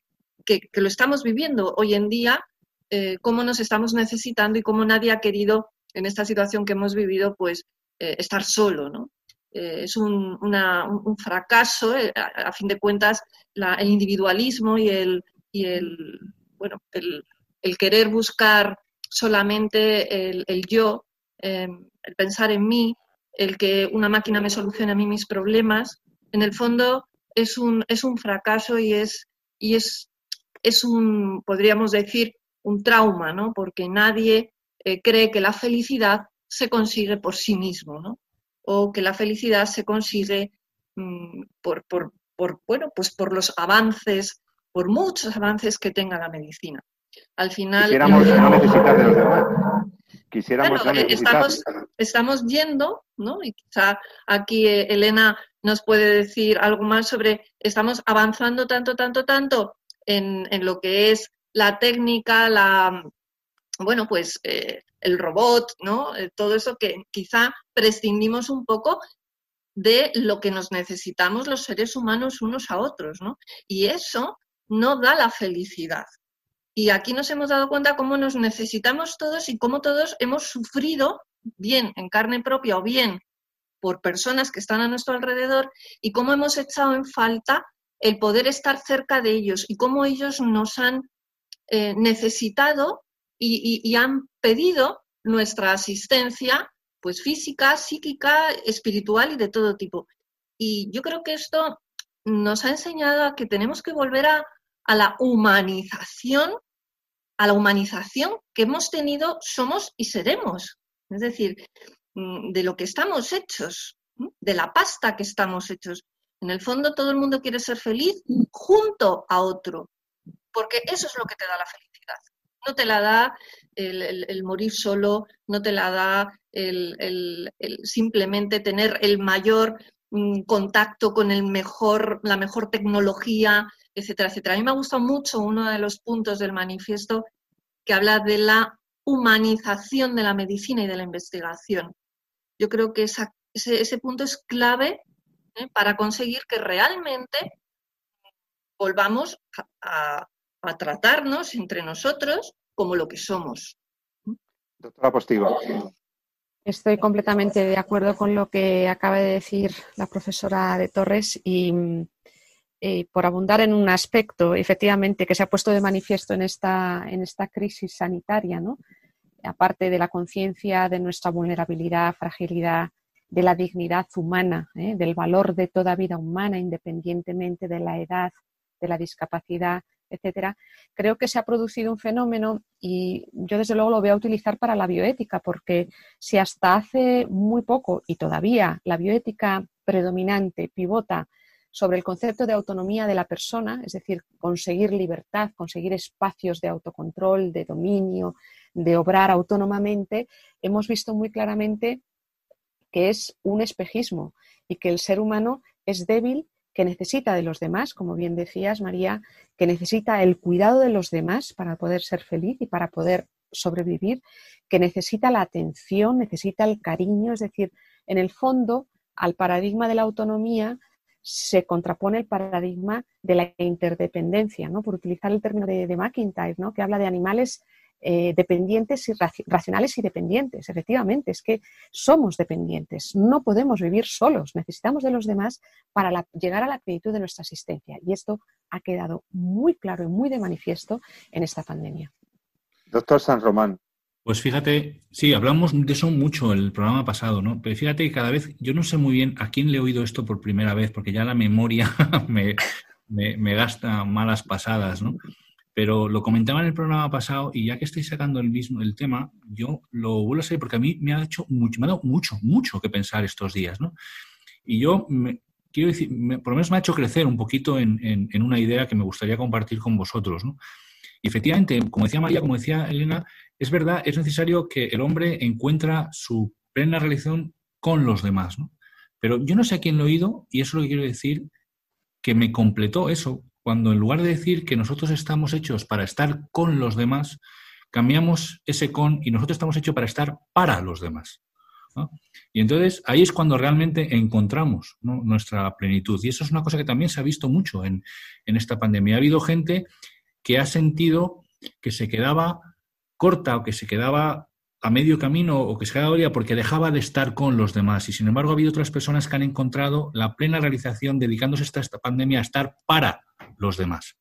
lo estamos viviendo hoy en día, eh, cómo nos estamos necesitando y cómo nadie ha querido, en esta situación que hemos vivido, pues eh, estar solo, ¿no? Eh, es un, fracaso, a, fin de cuentas, el individualismo y el, y el bueno, el, querer buscar solamente el, el yo, el pensar en mí, el que una máquina me solucione a mí mis problemas, en el fondo es un, es un fracaso y es, y es, es un, podríamos decir, un trauma, ¿no? Porque nadie eh, cree que la felicidad se consigue por sí mismo, ¿no? O que la felicidad se consigue mm, por, por, por, bueno, pues por los avances, por muchos avances que tenga la medicina. Al final. Quisiéramos no necesitar de los demás. Quisiéramos eh, estamos, estamos yendo, ¿no? Y quizá aquí eh, Elena nos puede decir algo más sobre, estamos avanzando tanto, tanto, tanto en, lo que es la técnica, la, bueno, pues eh, el robot, ¿no? todo eso que quizá prescindimos un poco de lo que nos necesitamos los seres humanos unos a otros, ¿no? Y eso no da la felicidad. Y aquí nos hemos dado cuenta cómo nos necesitamos todos y cómo todos hemos sufrido, bien en carne propia o bien por personas que están a nuestro alrededor, y cómo hemos echado en falta el poder estar cerca de ellos y cómo ellos nos han eh, necesitado y, han pedido nuestra asistencia, pues física, psíquica, espiritual y de todo tipo. Y yo creo que esto nos ha enseñado a que tenemos que volver a, a la humanización, a la humanización que hemos tenido, somos y seremos. Es decir, mm, de lo que estamos hechos, de la pasta que estamos hechos. En el fondo todo el mundo quiere ser feliz junto a otro, porque eso es lo que te da la felicidad. No te la da el, morir solo, no te la da el, simplemente tener el mayor mm, contacto con el mejor, la mejor tecnología, etcétera, etcétera. A mí me ha gustado mucho uno de los puntos del manifiesto que habla de la humanización de la medicina y de la investigación. Yo creo que ese, punto es clave ¿eh? para conseguir que realmente volvamos a, tratarnos entre nosotros como lo que somos. Doctora Postigo. Estoy completamente de acuerdo con lo que acaba de decir la profesora de Torres y, eh, por abundar en un aspecto, efectivamente, que se ha puesto de manifiesto en esta, en esta crisis sanitaria, ¿no? aparte de la conciencia de nuestra vulnerabilidad, fragilidad, de la dignidad humana, ¿eh? del valor de toda vida humana, independientemente de la edad, de la discapacidad, etcétera, creo que se ha producido un fenómeno y yo desde luego lo voy a utilizar para la bioética, porque si hasta hace muy poco y todavía la bioética predominante pivota sobre el concepto de autonomía de la persona, es decir, conseguir libertad, conseguir espacios de autocontrol, de dominio, de obrar autónomamente, hemos visto muy claramente que es un espejismo y que el ser humano es débil, que necesita de los demás, como bien decías, María, que necesita el cuidado de los demás para poder ser feliz y para poder sobrevivir, que necesita la atención, necesita el cariño, es decir, en el fondo, al paradigma de la autonomía se contrapone el paradigma de la interdependencia, ¿no? por utilizar el término de, de McIntyre, ¿no? que habla de animales eh, dependientes y racionales y dependientes. Efectivamente, es que somos dependientes, no podemos vivir solos, necesitamos de los demás para llegar a la plenitud de nuestra existencia. Y esto ha quedado muy claro y muy de manifiesto en esta pandemia. Doctor San Román. Pues fíjate, sí, hablamos de eso mucho el programa pasado, ¿no? Pero fíjate que cada vez, yo no sé muy bien a quién le he oído esto por primera vez, porque ya la memoria me, me gasta malas pasadas, ¿no? Pero lo comentaba en el programa pasado y ya que estáis sacando el mismo el tema, yo lo vuelvo a saber porque a mí me ha hecho mucho, me ha dado mucho, mucho que pensar estos días, ¿no? Y yo quiero decir, por lo menos me ha hecho crecer un poquito en, en, una idea que me gustaría compartir con vosotros, ¿no? Efectivamente, como decía María, como decía Elena, es verdad, es necesario que el hombre encuentra su plena relación con los demás, ¿no? Pero yo no sé a quién lo he oído y eso es lo que quiero decir, que me completó eso, cuando en lugar de decir que nosotros estamos hechos para estar con los demás, cambiamos ese con y nosotros estamos hechos para estar para los demás. Y entonces ahí es cuando realmente encontramos nuestra plenitud. Y eso es una cosa que también se ha visto mucho en, en esta pandemia. Ha habido gente que ha sentido que se quedaba corta o que se quedaba a medio camino o que se quedaba porque dejaba de estar con los demás. Y sin embargo ha habido otras personas que han encontrado la plena realización dedicándose esta pandemia a estar para los demás.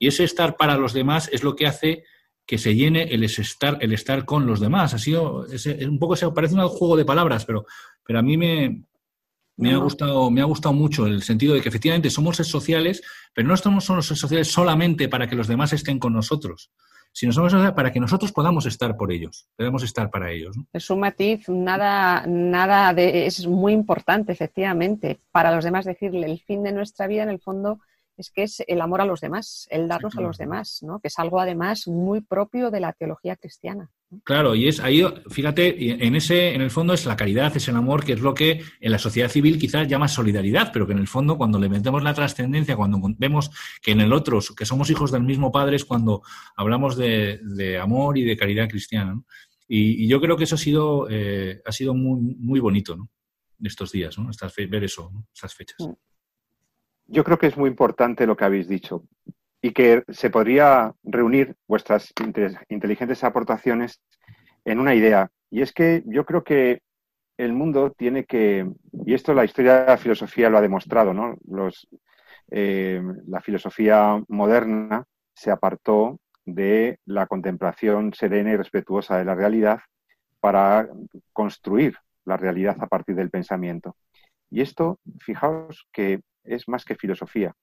Y ese estar para los demás es lo que hace que se llene el estar, el estar con los demás. Ha sido un poco, parece un juego de palabras, pero, pero a mí me, me ha, gustado, me ha gustado mucho el sentido de que efectivamente somos seres sociales, pero no estamos seres sociales solamente para que los demás estén con nosotros, sino somos para que nosotros podamos estar por ellos, podemos estar para ellos. Es un matiz, nada, nada de, es muy importante, efectivamente, para los demás decirle el fin de nuestra vida en el fondo es que es el amor a los demás, el darnos a los demás, ¿no? que es algo además muy propio de la teología cristiana. Claro, y es ahí, fíjate, en ese, en el fondo es la caridad, es el amor, que es lo que en la sociedad civil quizás llama solidaridad, pero que en el fondo cuando le metemos la trascendencia, cuando vemos que en el otro, que somos hijos del mismo Padre, es cuando hablamos de, amor y de caridad cristiana. Y, yo creo que eso ha sido, eh, ha sido muy, muy bonito, ¿no? Estos días, ¿no? ver eso, esas fechas. Yo creo que es muy importante lo que habéis dicho y que se podría reunir vuestras inteligentes aportaciones en una idea. Y es que yo creo que el mundo tiene que, y esto la historia de la filosofía lo ha demostrado, ¿no? Los, eh, la filosofía moderna se apartó de la contemplación serena y respetuosa de la realidad para construir la realidad a partir del pensamiento. Y esto, fijaos que es más que filosofía.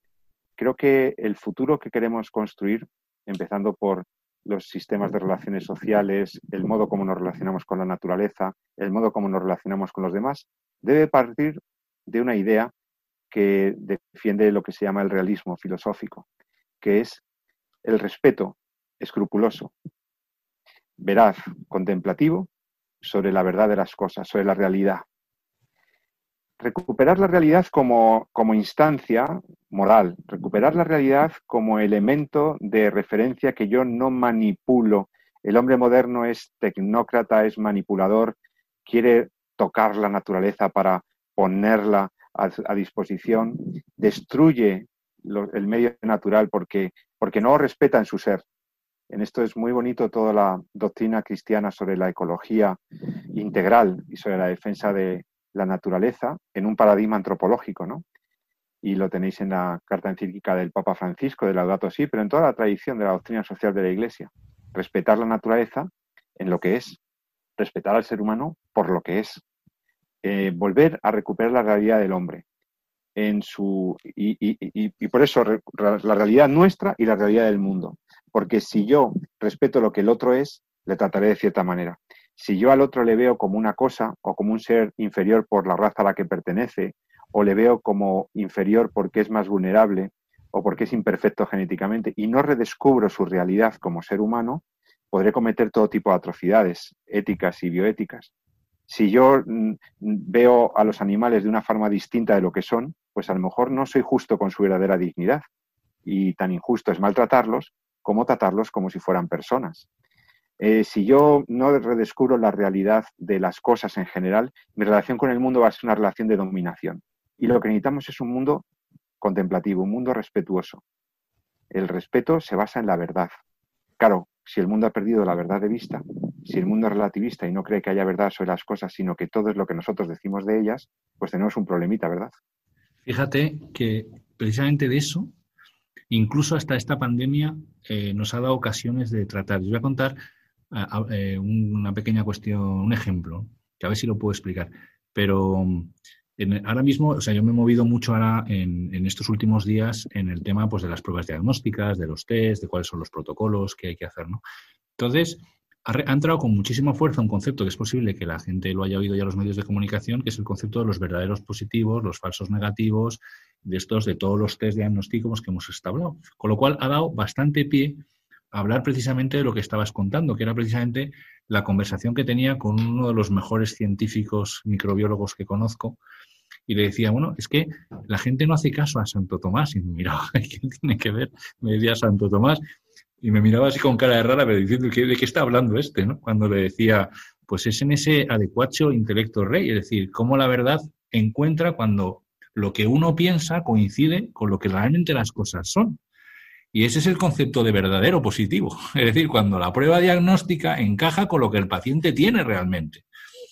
Creo que el futuro que queremos construir, empezando por los sistemas de relaciones sociales, el modo como nos relacionamos con la naturaleza, el modo como nos relacionamos con los demás, debe partir de una idea que defiende lo que se llama el realismo filosófico, que es el respeto escrupuloso, veraz, contemplativo sobre la verdad de las cosas, sobre la realidad. Recuperar la realidad como, como instancia moral, recuperar la realidad como elemento de referencia que yo no manipulo. El hombre moderno es tecnócrata, es manipulador, quiere tocar la naturaleza para ponerla a, disposición, destruye el medio natural porque, porque no respeta en su ser. En esto es muy bonito toda la doctrina cristiana sobre la ecología integral y sobre la defensa de la naturaleza en un paradigma antropológico, ¿no? Y lo tenéis en la carta encíclica del Papa Francisco, de Laudato Si, pero en toda la tradición de la doctrina social de la Iglesia. Respetar la naturaleza en lo que es, respetar al ser humano por lo que es, eh, volver a recuperar la realidad del hombre. En su, y, por eso la realidad nuestra y la realidad del mundo. Porque si yo respeto lo que el otro es, le trataré de cierta manera. Si yo al otro le veo como una cosa o como un ser inferior por la raza a la que pertenece, o le veo como inferior porque es más vulnerable o porque es imperfecto genéticamente, y no redescubro su realidad como ser humano, podré cometer todo tipo de atrocidades éticas y bioéticas si yo mm, veo a los animales de una forma distinta de lo que son, pues a lo mejor no soy justo con su verdadera dignidad. Y tan injusto es maltratarlos como tratarlos como si fueran personas. Eh, si yo no redescubro la realidad de las cosas en general, mi relación con el mundo va a ser una relación de dominación. Y lo que necesitamos es un mundo contemplativo, un mundo respetuoso. El respeto se basa en la verdad. Claro, si el mundo ha perdido la verdad de vista, si el mundo es relativista y no cree que haya verdad sobre las cosas, sino que todo es lo que nosotros decimos de ellas, pues tenemos un problemita, ¿verdad? Fíjate que precisamente de eso, incluso hasta esta pandemia, eh, nos ha dado ocasiones de tratar. Les voy a contar eh, una pequeña cuestión, un ejemplo, que a ver si lo puedo explicar. Pero ahora mismo, o sea, yo me he movido mucho ahora en, en, estos últimos días en el tema pues, de las pruebas diagnósticas, de los test, de cuáles son los protocolos que hay que hacer, ¿no? Entonces, ha, entrado con muchísima fuerza un concepto que es posible que la gente lo haya oído ya en los medios de comunicación, que es el concepto de los verdaderos positivos, los falsos negativos, de estos, de todos los test diagnósticos que hemos establecido. Con lo cual ha dado bastante pie hablar precisamente de lo que estabas contando, que era precisamente la conversación que tenía con uno de los mejores científicos microbiólogos que conozco, y le decía, bueno, es que la gente no hace caso a Santo Tomás. Y me miraba, ¿qué tiene que ver? Me decía Santo Tomás. Y me miraba así con cara de rara, pero diciendo, ¿de qué está hablando este? Cuando le decía, pues es en ese adecuacho intelecto rey, es decir, cómo la verdad encuentra cuando lo que uno piensa coincide con lo que realmente las cosas son. Y ese es el concepto de verdadero positivo. Es decir, cuando la prueba diagnóstica encaja con lo que el paciente tiene realmente.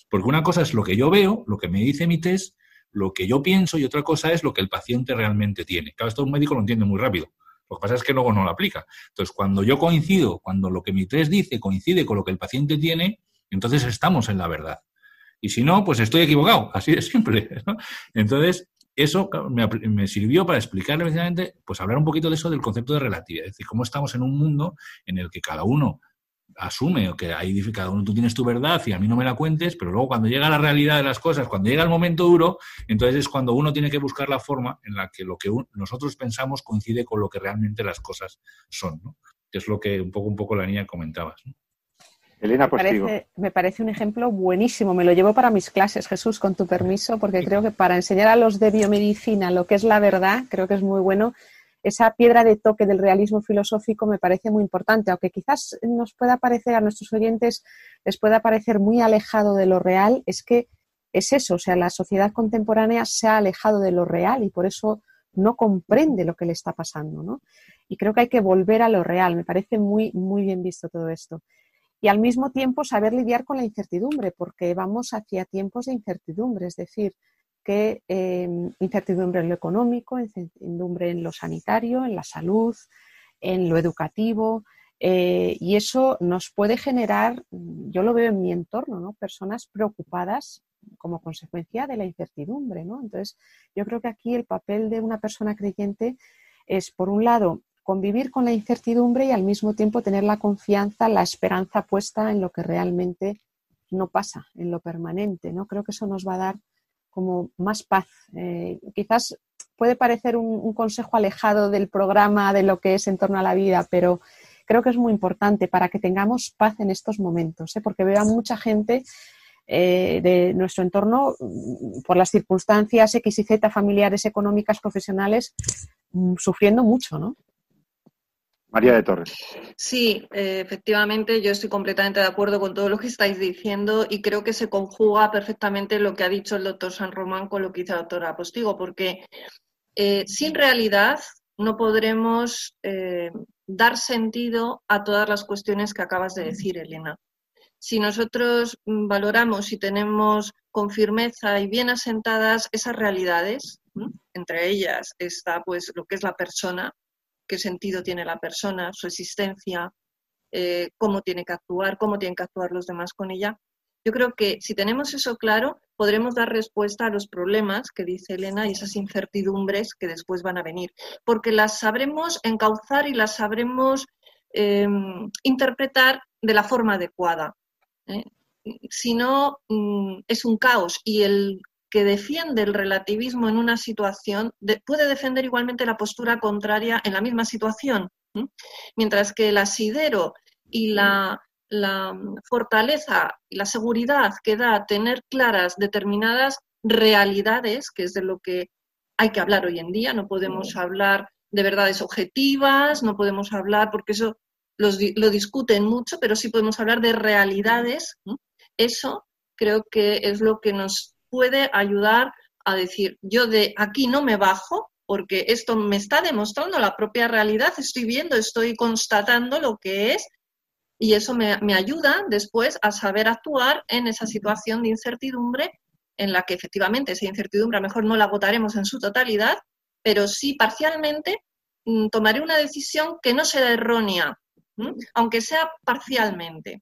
Porque una cosa es lo que yo veo, lo que me dice mi test, lo que yo pienso y otra cosa es lo que el paciente realmente tiene. Claro, esto un médico lo entiende muy rápido. Lo que pasa es que luego no lo aplica. Entonces, cuando yo coincido, cuando lo que mi test dice coincide con lo que el paciente tiene, entonces estamos en la verdad. Y si no, pues estoy equivocado, así de simple. Entonces, eso me, sirvió para explicarle precisamente, pues hablar un poquito de eso del concepto de relatividad, es decir, cómo estamos en un mundo en el que cada uno asume que ahí cada uno tú tienes tu verdad y a mí no me la cuentes, pero luego cuando llega la realidad de las cosas, cuando llega el momento duro, entonces es cuando uno tiene que buscar la forma en la que lo que nosotros pensamos coincide con lo que realmente las cosas son, ¿no? Que es lo que un poco, un poco la niña comentabas. Elena, pues me parece, me parece un ejemplo buenísimo. Me lo llevo para mis clases, Jesús, con tu permiso, porque creo que para enseñar a los de biomedicina lo que es la verdad, creo que es muy bueno esa piedra de toque del realismo filosófico me parece muy importante, aunque quizás nos pueda parecer a nuestros oyentes, les pueda parecer muy alejado de lo real, es que es eso, o sea, la sociedad contemporánea se ha alejado de lo real y por eso no comprende lo que le está pasando, ¿no? Y creo que hay que volver a lo real, me parece muy, muy bien visto todo esto. Y al mismo tiempo saber lidiar con la incertidumbre, porque vamos hacia tiempos de incertidumbre, es decir, que em, incertidumbre en lo económico, incertidumbre en lo sanitario, en la salud, en lo educativo, eh, y eso nos puede generar, yo lo veo en mi entorno, ¿no? personas preocupadas como consecuencia de la incertidumbre, ¿no? Entonces, yo creo que aquí el papel de una persona creyente es, por un lado, convivir con la incertidumbre y al mismo tiempo tener la confianza, la esperanza puesta en lo que realmente no pasa, en lo permanente, ¿no? Creo que eso nos va a dar como más paz. Eh, quizás puede parecer un, consejo alejado del programa, de lo que es en torno a la vida, pero creo que es muy importante para que tengamos paz en estos momentos, ¿eh? porque veo a mucha gente eh, de nuestro entorno, mm, por las circunstancias X y Z familiares, económicas, profesionales, mm, sufriendo mucho, ¿no? María de Torres. Sí, eh, efectivamente, yo estoy completamente de acuerdo con todo lo que estáis diciendo y creo que se conjuga perfectamente lo que ha dicho el doctor San Román con lo que dice el doctor Apostigo, porque eh, sin realidad no podremos dar sentido a todas las cuestiones que acabas de decir, Elena si nosotros mm, valoramos y tenemos con firmeza y bien asentadas esas realidades, entre ellas está pues lo que es la persona, qué sentido tiene la persona, su existencia, eh, cómo tiene que actuar, cómo tienen que actuar los demás con ella. Yo creo que si tenemos eso claro, podremos dar respuesta a los problemas que dice Elena y esas incertidumbres que después van a venir, porque las sabremos encauzar y las sabremos em, interpretar de la forma adecuada. ¿eh? Si no, mm, es un caos y el que defiende el relativismo en una situación puede defender igualmente la postura contraria en la misma situación. Mientras que el asidero y la, fortaleza y la seguridad que da tener claras determinadas realidades, que es de lo que hay que hablar hoy en día, no podemos hablar de verdades objetivas, no podemos hablar, porque eso lo discuten mucho, pero sí podemos hablar de realidades. Eso creo que es lo que nos puede ayudar a decir, yo de aquí no me bajo porque esto me está demostrando la propia realidad, estoy viendo, estoy constatando lo que es y eso me, me ayuda después a saber actuar en esa situación de incertidumbre en la que efectivamente esa incertidumbre a lo mejor no la agotaremos en su totalidad, pero sí parcialmente mm, tomaré una decisión que no será errónea, aunque sea parcialmente.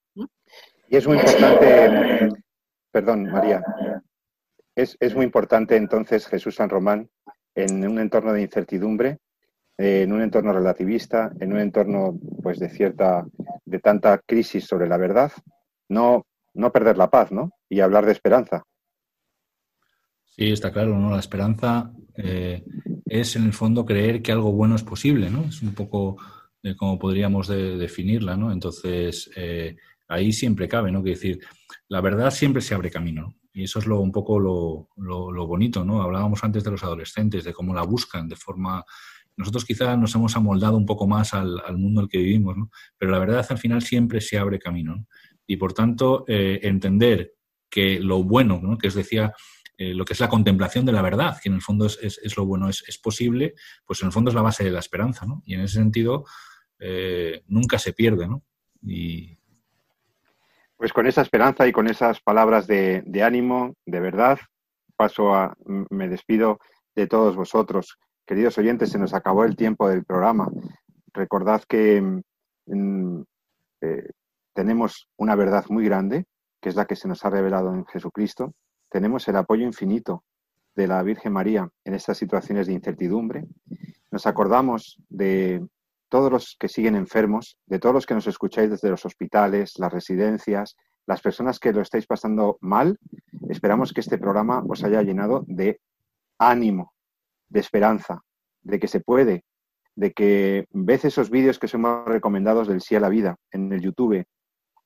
Y es muy importante, perdón, María, es, muy importante entonces Jesús San Román en un entorno de incertidumbre, en un entorno relativista, en un entorno pues de cierta, de tanta crisis sobre la verdad, no, no perder la paz, ¿no? Y hablar de esperanza. Sí, está claro, ¿no? La esperanza eh, es en el fondo creer que algo bueno es posible, ¿no? Es un poco de cómo podríamos definirla, ¿no? Entonces, eh, ahí siempre cabe, ¿no? Que decir, la verdad siempre se abre camino, Y eso es lo, un poco lo, lo, bonito, ¿no? Hablábamos antes de los adolescentes, de cómo la buscan de forma... Nosotros quizás nos hemos amoldado un poco más al, mundo en el que vivimos, ¿no? Pero la verdad al final siempre se abre camino, Y por tanto, eh, entender que lo bueno, ¿no? Que os decía, eh, lo que es la contemplación de la verdad, que en el fondo es, es, lo bueno, es, es, posible, pues en el fondo es la base de la esperanza, ¿no? Y en ese sentido, eh, nunca se pierde, ¿no? Y... Pues con esa esperanza y con esas palabras de, ánimo, de verdad, paso a, me despido de todos vosotros. Queridos oyentes, se nos acabó el tiempo del programa. Recordad que mm, eh, tenemos una verdad muy grande, que es la que se nos ha revelado en Jesucristo. Tenemos el apoyo infinito de la Virgen María en estas situaciones de incertidumbre. Nos acordamos de todos los que siguen enfermos, de todos los que nos escucháis desde los hospitales, las residencias, las personas que lo estáis pasando mal, esperamos que este programa os haya llenado de ánimo, de esperanza, de que se puede, de que ves esos vídeos que somos recomendados del sí a la vida en el YouTube.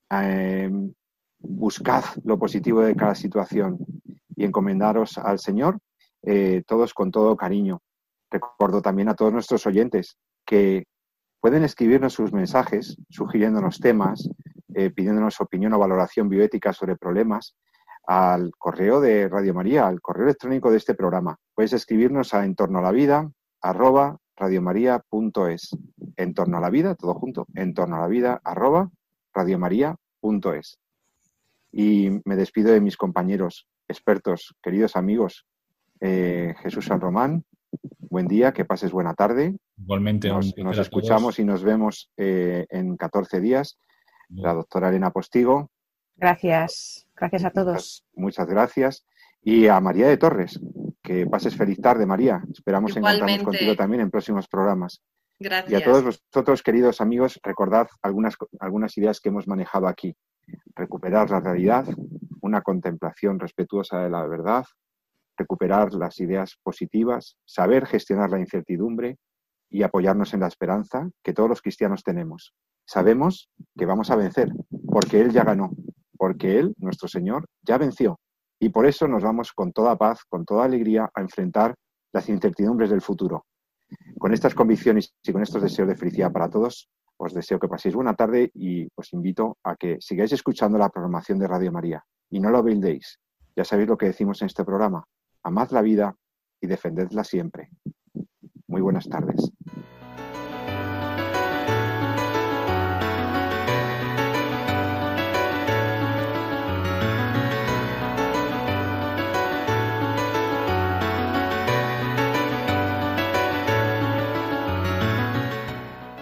Em, buscad lo positivo de cada situación y encomendaros al Señor, eh, todos con todo cariño. Recuerdo también a todos nuestros oyentes que Pueden escribirnos sus mensajes sugiriéndonos temas, eh, pidiéndonos opinión o valoración bioética sobre problemas al correo de Radio María, al correo electrónico de este programa. Puedes escribirnos a entorno a la vida arroba radiomaria.es. En torno a la vida, todo junto, en a la vida arroba. Y me despido de mis compañeros, expertos, queridos amigos, eh, Jesús San Román, buen día, que pases buena tarde. Igualmente. Nos, escuchamos y nos vemos eh, en 14 días. La doctora Elena Postigo. Gracias. Gracias a todos. Muchas, gracias. Y a María de Torres, que pases feliz tarde, María. Esperamos encontrarnos contigo también en próximos programas. Gracias. Y a todos vosotros, queridos amigos, recordad algunas, algunas ideas que hemos manejado aquí. Recuperar la realidad, una contemplación respetuosa de la verdad, recuperar las ideas positivas, saber gestionar la incertidumbre y apoyarnos en la esperanza que todos los cristianos tenemos. Sabemos que vamos a vencer, porque Él ya ganó, porque Él, nuestro Señor, ya venció. Y por eso nos vamos con toda paz, con toda alegría a enfrentar las incertidumbres del futuro. Con estas convicciones y con estos deseos de felicidad para todos, os deseo que paséis buena tarde y os invito a que sigáis escuchando la programación de Radio María y no lo olvidéis. Ya sabéis lo que decimos en este programa. Amad la vida y defendedla siempre. Muy buenas tardes.